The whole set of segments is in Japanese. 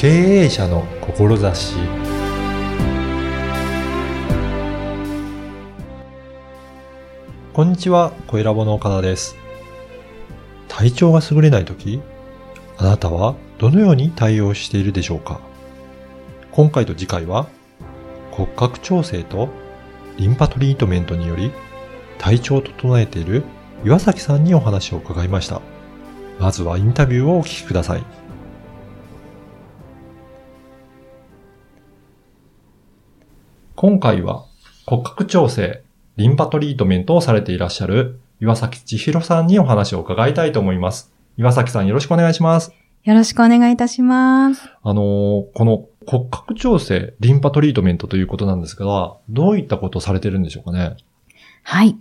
経営者の志こんにちは、小ラボの岡田です。体調が優れないとき、あなたはどのように対応しているでしょうか？今回と次回は、骨格調整とリンパトリートメントにより体調を整えている岩崎さんにお話を伺いました。まずはインタビューをお聞きください。今回は骨格調整、リンパトリートメントをされていらっしゃる岩崎千尋さんにお話を伺いたいと思います。岩崎さんよろしくお願いします。よろしくお願いいたします。あのーこの骨格調整、リンパトリートメントということなんですが、どういったことをされてるんでしょうかね？はい。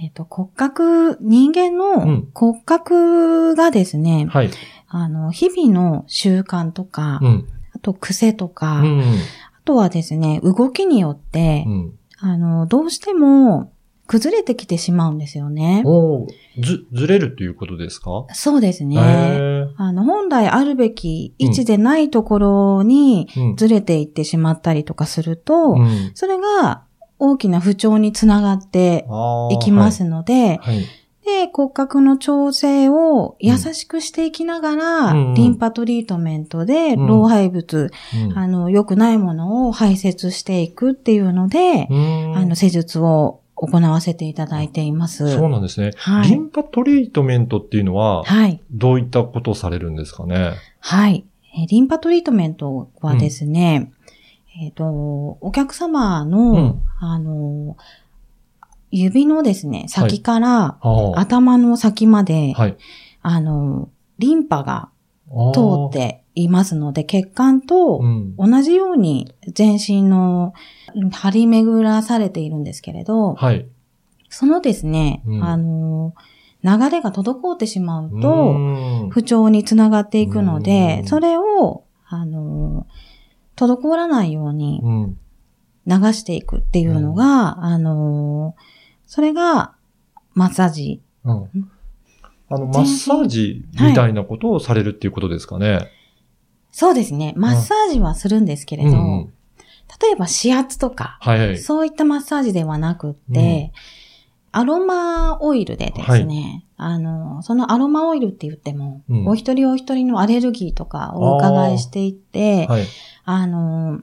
えっ、と、骨格、人間うのん骨格がですね、はい。あの、日々の習慣とか、うん。あと癖とか、うん。あとはですね、動きによって、うん。あの、どうしても崩れてきてしまうんですよね。おーず、ずれるっていうことですか？そうですね。あの、本来あるべき位置でないところにうん。ずれていってしまったりとかすると、うん。それが大きな不調につながっていきますので、はい。はい。で、骨格の調整を優しくしていきながら、うんリンパトリートメントでうん老廃物、うんあの、良くないものを排泄していくっていうので、うんあの、施術を行わせていただいています。そうなんですね。はいリンパトリートメントっていうのは、はい。どういったことをされるんですかね？はい。えーリンパトリートメントはですね、えっ、と、お客様の、うんあの、指のですね、先から頭の先まで、はい。あの、リンパが通っていますので、血管とうん。同じように全身の張り巡らされているんですけれど、はい。そのですね、うんあの、流れが滞ってしまううと、ん不調につながっていくのうでん、それを、あの、滞らないようにうん。流していくっていうのが、あの、それが、マッサージ。うん。あの、マッサージみたいなことをされるっていうことですかね。そうですね。マッサージはするんですけれど、うんうん例えば指圧とか、はいはい。そういったマッサージではなくって、アロマオイルでですね、あの、そのアロマオイルって言っても、うんお一人お一人のアレルギーとかをお伺いしていって、あ,、はい。の、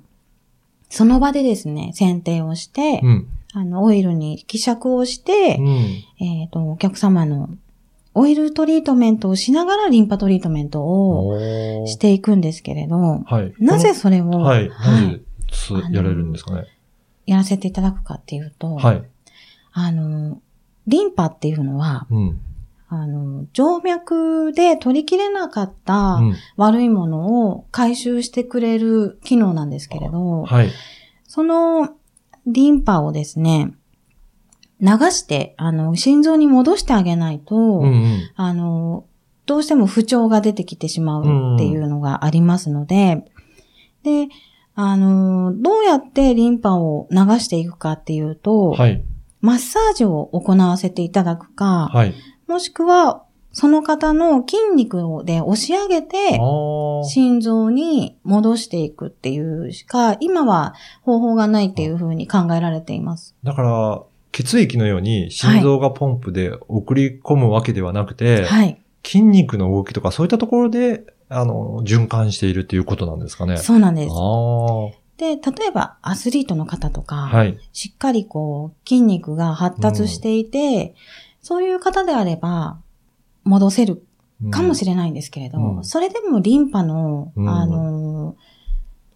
その場でですね、選定をして、うん。あの、オイルに希釈をして、うん。えっ、と、お客様のオイルトリートメントをしながらリンパトリートメントをしていくんですけれど、はい。なぜそれを、はい。はないやれるんですかね？やらせていただくかっていうと、はい。あの、リンパっていうのは、うん。あの、静脈で取りきれなかったうん悪いものを回収してくれる機能なんですけれど、はい。そのリンパをですね、流して、あの、心臓に戻してあげないと、うんうん。あの、どうしても不調が出てきてしまうっていうのがありますので、で、あの、どうやってリンパを流していくかっていうと、はい。マッサージを行わせていただくか、はい。もしくは、その方の筋肉をで押し上げて。心臓に戻していくっていうしか、今は方法がないっていうふうに考えられています。だから、血液のように心臓がポンプで送り込むわけではなくて、はい。筋肉の動きとかそういったところで、あの、循環しているっていうことなんですかね。そうなんです。あで、例えばアスリートの方とか、あ。はい。しっかりこう、筋肉が発達していて、そういう方であれば、戻せるかもしれないんですけれど、うん。それでもリンパの、うん。あの、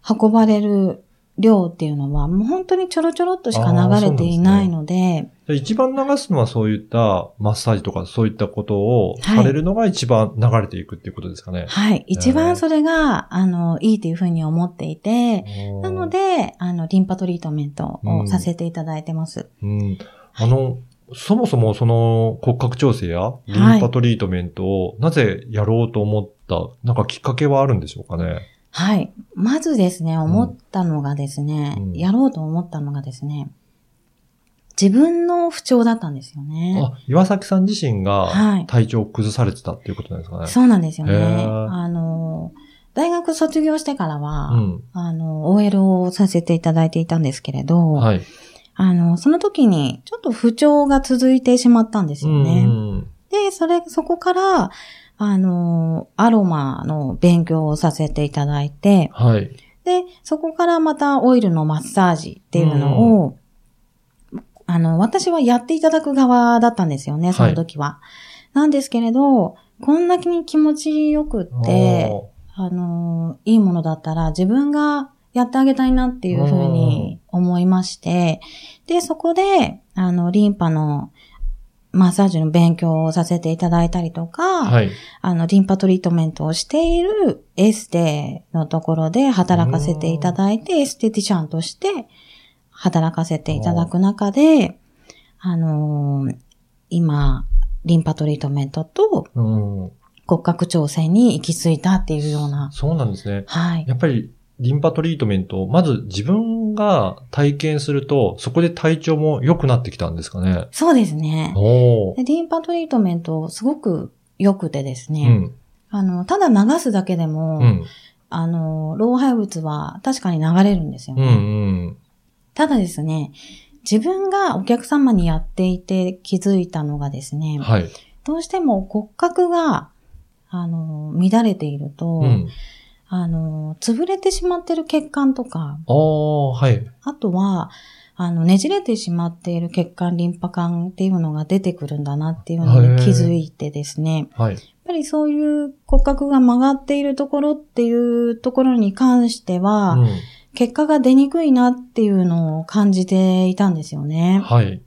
運ばれる量っていうのは、もう本当にちょろちょろっとしか流れていないので、で一番流すのはそういったマッサージとかそういったことをはい。されるのが一番流れていくっていうことですかね。はい。一番それが、あの、いいというふうに思っていて、なので、で、あの、リンパトリートメントをさせていただいてます。うん、あの、そもそもその骨格調整やリンパトリートメントをなぜやろうと思った、なんかきっかけはあるんでしょうかね？はい。まずですね、思ったのがですね、うんやろうと思ったのがですね、自分の不調だったんですよね。あ、岩崎さん自身がはい体調を崩されてたっていうことなんですかね？そうなんですよね。あの、大学卒業してからは、うん。あの、OL をさせていただいていたんですけれど、はい。あの、その時にちょっと不調が続いてしまったんですよね。うんで、それ、そこから、あの、アロマの勉強をさせていただいて、はい。で、そこからまたオイルのマッサージっていうのを、あの、私はやっていただく側だったんですよね、その時は。なんですけれど、こんなに気持ちよくって、おあの、いいものだったら自分がやってあげたいなっていうふうに思いまして、で、そこで、あの、リンパのマッサージの勉強をさせていただいたりとか、ーはい。あの、リンパトリートメントをしているエステのところで働かせていただいて、エステティシャンとして働かせていただく中で、あのー今、リンパトリートメントとうん。骨格調整に行き着いたっていうような、そうなんですね。はい。やっぱり、リンパトリートメントを、まず自分が体験すると、そこで体調も良くなってきたんですかね。そうですね。リンパトリートメントすごく良くてですね、うん。あの、ただ流すだけでも、うん。あの、老廃物は確かに流れるんですようん。ね。うん。ただですね、自分がお客様にやっていて気づいたのがですね、はい。どうしても骨格が、あの、乱れていると、うん。あの、潰れてしまっている血管とか、ああ、はい。あとは、あの、ねじれてしまっている血管、リンパ管っていうのが出てくるんだなっていうのに気づいてですね、はい。やっぱりそういう骨格が曲がっているところっていうところに関しては、うん。結果が出にくいなっていうのを感じていたんですよね。はい。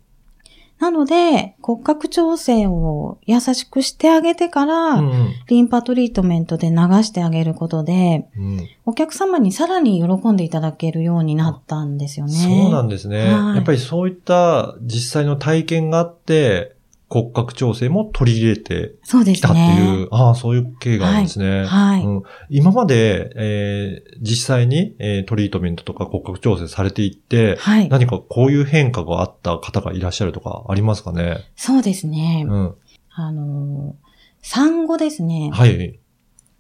なので、骨格調整を優しくしてあげてから、うん。リンパトリートメントで流してあげることで、うん。お客様にさらに喜んでいただけるようになったんですよね。そうなんですね。はいやっぱりそういった実際の体験があって、骨格調整も取り入れてそうですきたっていう、ね。ああ、そういう経緯があるんですね。はい。うん、今まで、えー実際に、えートリートメントとか骨格調整されていって、はい。何かこういう変化があった方がいらっしゃるとかありますかね？そうですね。うん。あの、産後ですね。はい。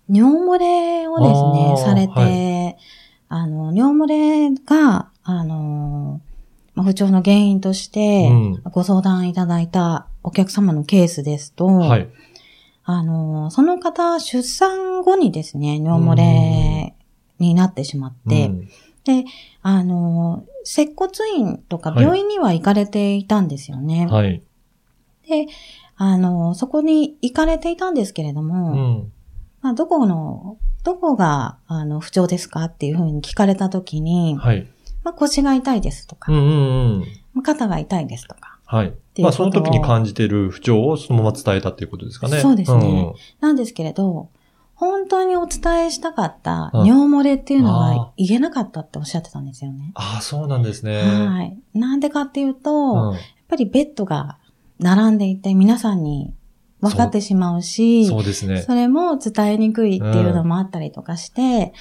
尿漏れをですね、されて、はあの、尿漏れが、あの、まあ不調の原因としてうん、ご相談いただいたお客様のケースですと、はい。あの、その方、出産後にですね、尿漏れになってしまって、うんで、あの、接骨院とかはい病院には行かれていたんですよね。はい。で、あの、そこに行かれていたんですけれどうも、ん。まあ、どこの、どこが、あの、不調ですかっていうふうに聞かれたときに、はい。まあ、腰が痛いですとか、うんうんうん。まあ肩が痛いですとか、はい。まあ、その時に感じている不調をそのまま伝えたっていうことですかね。そうですねなんですけれど、本当にお伝えしたかったうん尿漏れっていうのあは言えなかったっておっしゃってたんですよね。ああ、そうなんですね。はい。なんでかっていうと、うんやっぱりベッドが並んでいて皆さんに分かってしまうし、そうですね。それも伝えにくいっていうのもあったりとかして、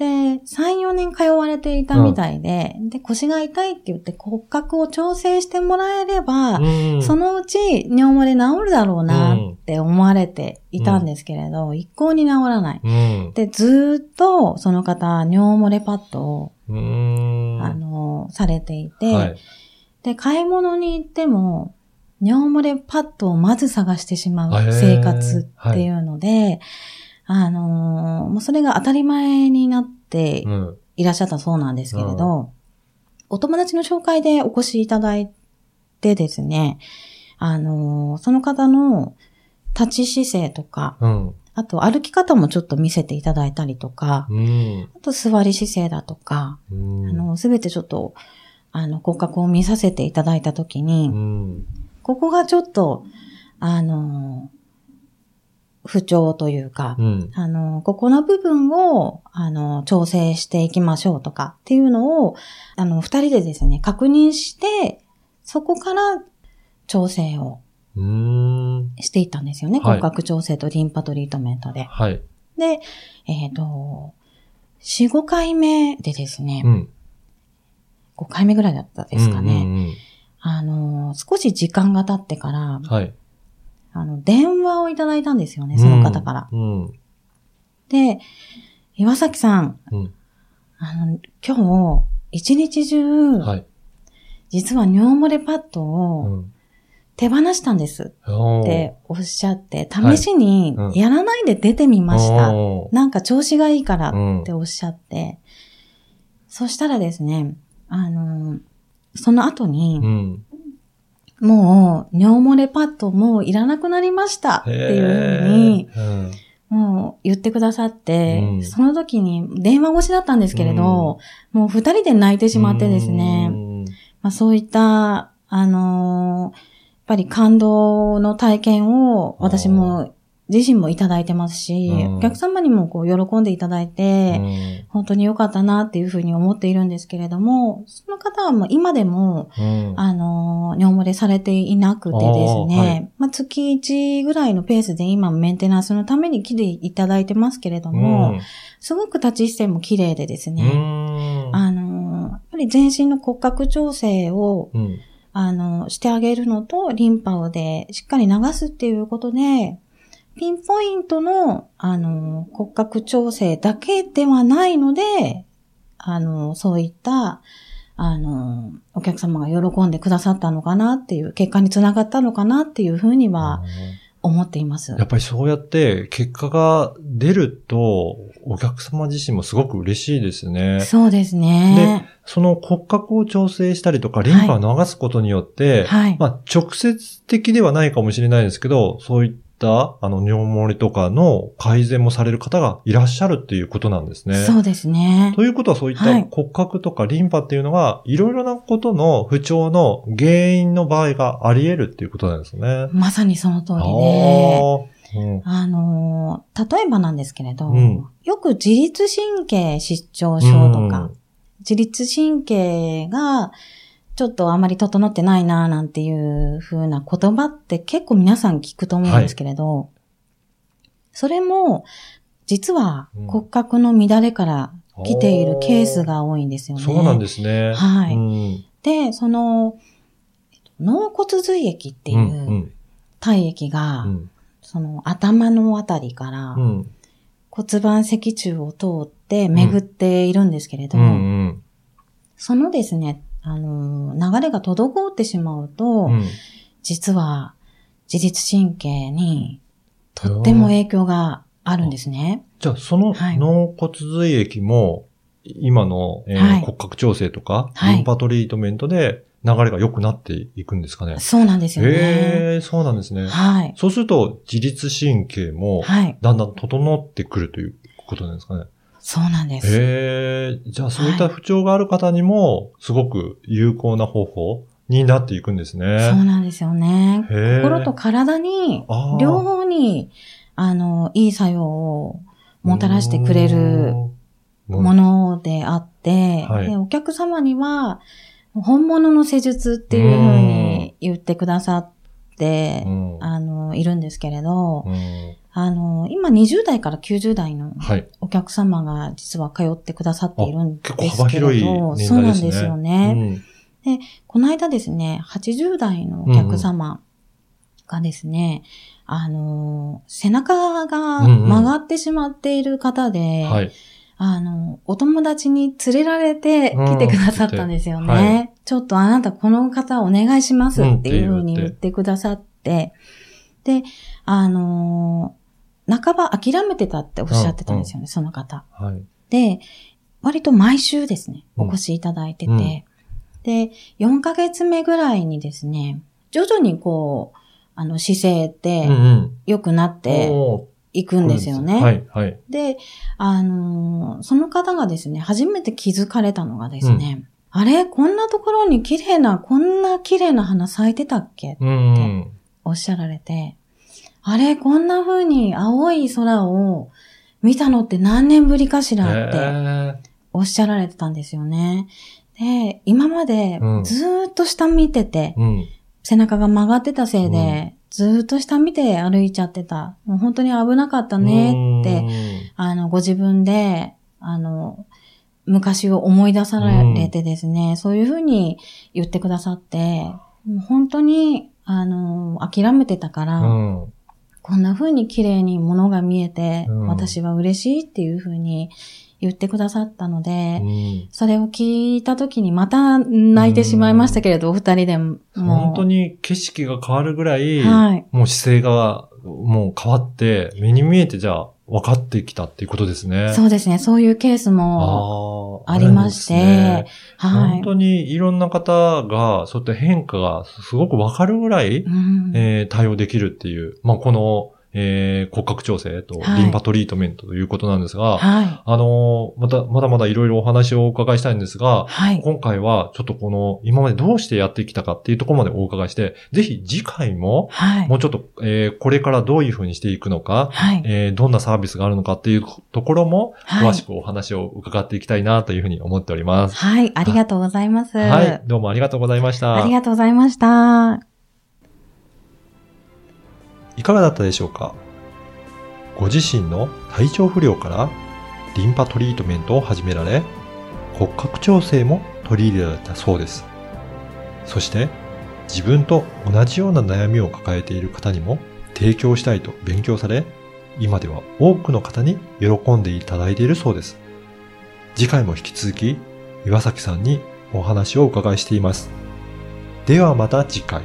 で、3、4年通われていたみたいで、で、腰が痛いって言って骨格を調整してもらえれば、うんそのうち尿漏れ治るだろうなって思われていたんですけれど、一向に治らない。うん。で、ずーっとその方、尿漏れパッドを。あの、されていて、はい。で、買い物に行っても、尿漏れパッドをまず探してしまう生活っていうので、あのーもうそれが当たり前になってうん。いらっしゃったそうなんですけれど、お友達の紹介でお越しいただいてですね、あのーその方の立ち姿勢とか、うん。あと歩き方もちょっと見せていただいたりとか、うん。あと座り姿勢だとか、うん。あの、すべてちょっと、あの、骨格を見させていただいたときに、うん。ここがちょっと、あの、不調というか、うん。あの、ここの部分を、あの、調整していきましょうとかっていうのを、あの、二人でですね、確認して、そこから調整を。していったんですよね。はい骨格調整とリンパトリートメントで。はい。で、えっ、と、4、5回目でですね、うん。5回目ぐらいだったですかね。うんうんあの、少し時間が経ってからうん、はい。あの、電話をいただいたんですよね、その方から。うん。で、岩崎さん、うん。あの、今日、一日中、はい。実は尿漏れパッドうをん。手放したんですっておっしゃって、試しにうんやらないで出てみました。なんか調子がいいからうんっておっしゃって、そしたらですね、あの、その後にう、ん。もう尿漏れパッドもういらなくなりましたっていうふうに、もう言ってくださって、うん。その時に電話越しだったんですけれど、もう二人で泣いてしまってですね、うん。まあ、そういった、あのーやっぱり感動の体験を私も自身もいただいてますし、うん。お客様にもこう喜んでいただいて、うん。本当に良かったなっていうふうに思っているんですけれども、その方はもう今でも、うん。あのー尿漏れされていなくてですね、はい。まあ、月1ぐらいのペースで今メンテナンスのために来ていただいてますけれども、すごく立ち姿勢も綺麗でですうんね、うん。あのーやっぱり全身の骨格調整をうん。あの、してあげるのと、リンパをでしっかり流すっていうことで、ピンポイントの、あの、骨格調整だけではないので、あの、そういった、あの、お客様が喜んでくださったのかなっていう、結果につながったのかなっていうふうには思っています。やっぱりそうやって結果が出ると、お客様自身もすごく嬉しいですね。そうですね。その骨格を調整したりとか、リンパを流すことによって、はい。まあ、直接的ではないかもしれないですけど、そういった、あの、尿漏れとかの改善もされる方がいらっしゃるっていうことなんですね。そうですね。ということはそういったはい骨格とかリンパっていうのが、いろいろなことの不調の原因の場合があり得るっていうことなんですね。まさにその通りで。うんあのー、例えばなんですけれど、うんよく自律神経失調症とか、自律神経がちょっとあまり整ってないななんていう風な言葉って結構皆さん聞くと思うんですけれど、それも実はうん。骨格の乱れから来ているケースが多いんですよね。そうなんですね。はい。うん。で、その、えっと脳骨髄液っていう体液が、うん。その頭のあたりからうん。骨盤脊柱を通って巡っているんですけれど、うんうん。そのですね、あのー、流れが滞ってしまうと、うん実は自律神経にとっても影響があるんですね。じゃあ、そのはい脳骨髄液も、今の、えーはい骨格調整とか、はいリンパトリートメントで流れが良くなっていくんですかね。そうなんですよね。へえ、そうなんですね。はい。そうすると、自律神経も、はい。だんだん整ってくるということなんですかね。そうなんです。へえ、じゃあそういった不調がある方にも、すごく有効な方法になっていくんですね。そうなんですよね。心と体に、両方に、あの、いい作用をもたらしてくれるうん。ものであって、はい。でお客様には、本物の施術っていうふうに言ってくださって、うん。あの、いるんですけれど、うんあの、今20代から90代のはい。お客様が実は通ってくださっているんですけれ結構幅広いど、年そう代ですね。なんですよね。この間ですね、80代のお客様がですね、あの、背中が曲がってしまっている方で、うんはい。あの、お友達に連れられて来てくださったんですよね。うんはいちょっとあなたこの方お願いしますっていうふうに言ってくださって、で、あの半ば諦めてたっておっしゃってたんですよね、その方。はい。で、割と毎週ですね、うんお越しいただいてて、うんで、4ヶ月目ぐらいにですね、徐々にこう、あの姿勢ってうんうん。良くなっておいくんですよね。はい、はい。で、あのーその方がですね、初めて気づかれたのがですね、あれこんなところに綺麗な、こんな綺麗な花咲いてたっけうんうん。おっしゃられて、あれこんな風に青い空を見たのって何年ぶりかしらってへおっしゃられてたんですよね。で、今までうんずーっと下見てて、ーうん。背中が曲がってたせいで、ずーっと下見て歩いちゃってた。もう本当に危なかったねって、あの、ご自分で、あの、昔を思い出されてですね、そういうふうに言ってくださって、本当に、あの、諦めてたから、うん。うん。こんな風に綺麗に物が見えて、うん私は嬉しいっていう風に言ってくださったので、うんそれを聞いた時にまた泣いてしまいましたけれど、お二人でも。本当に景色が変わるぐらい、はい。もう姿勢がもう変わって、目に見えてじゃあ分かってきたっていうことですね。そうですね。そういうケースもありまして、ねはい。本当にいろんな方が、そういった変化がすごく分かるぐらい、うんえー対応できるっていう、まあ、この、えー骨格調整とはいリンパトリートメントということなんですが、はい。あのーまた、まだまだいろいろお話をお伺いしたいんですが、はい。今回はちょっとこの、今までどうしてやってきたかっていうところまでお伺いして、ぜひ次回も、はい。もうちょっと、えーこれからどういうふうにしていくのか、はい。えーどんなサービスがあるのかっていうところも、はい詳しくお話を伺っていきたいなというふうに思っております。はい。ありがとうございます。はい。どうもありがとうございました。ありがとうございました。いかがだったでしょうか？ご自身の体調不良からリンパトリートメントを始められ、骨格調整も取り入れられたそうです。そして、自分と同じような悩みを抱えている方にも提供したいと勉強され、今では多くの方に喜んでいただいているそうです。次回も引き続き、岩崎さんにお話をお伺いしています。ではまた次回。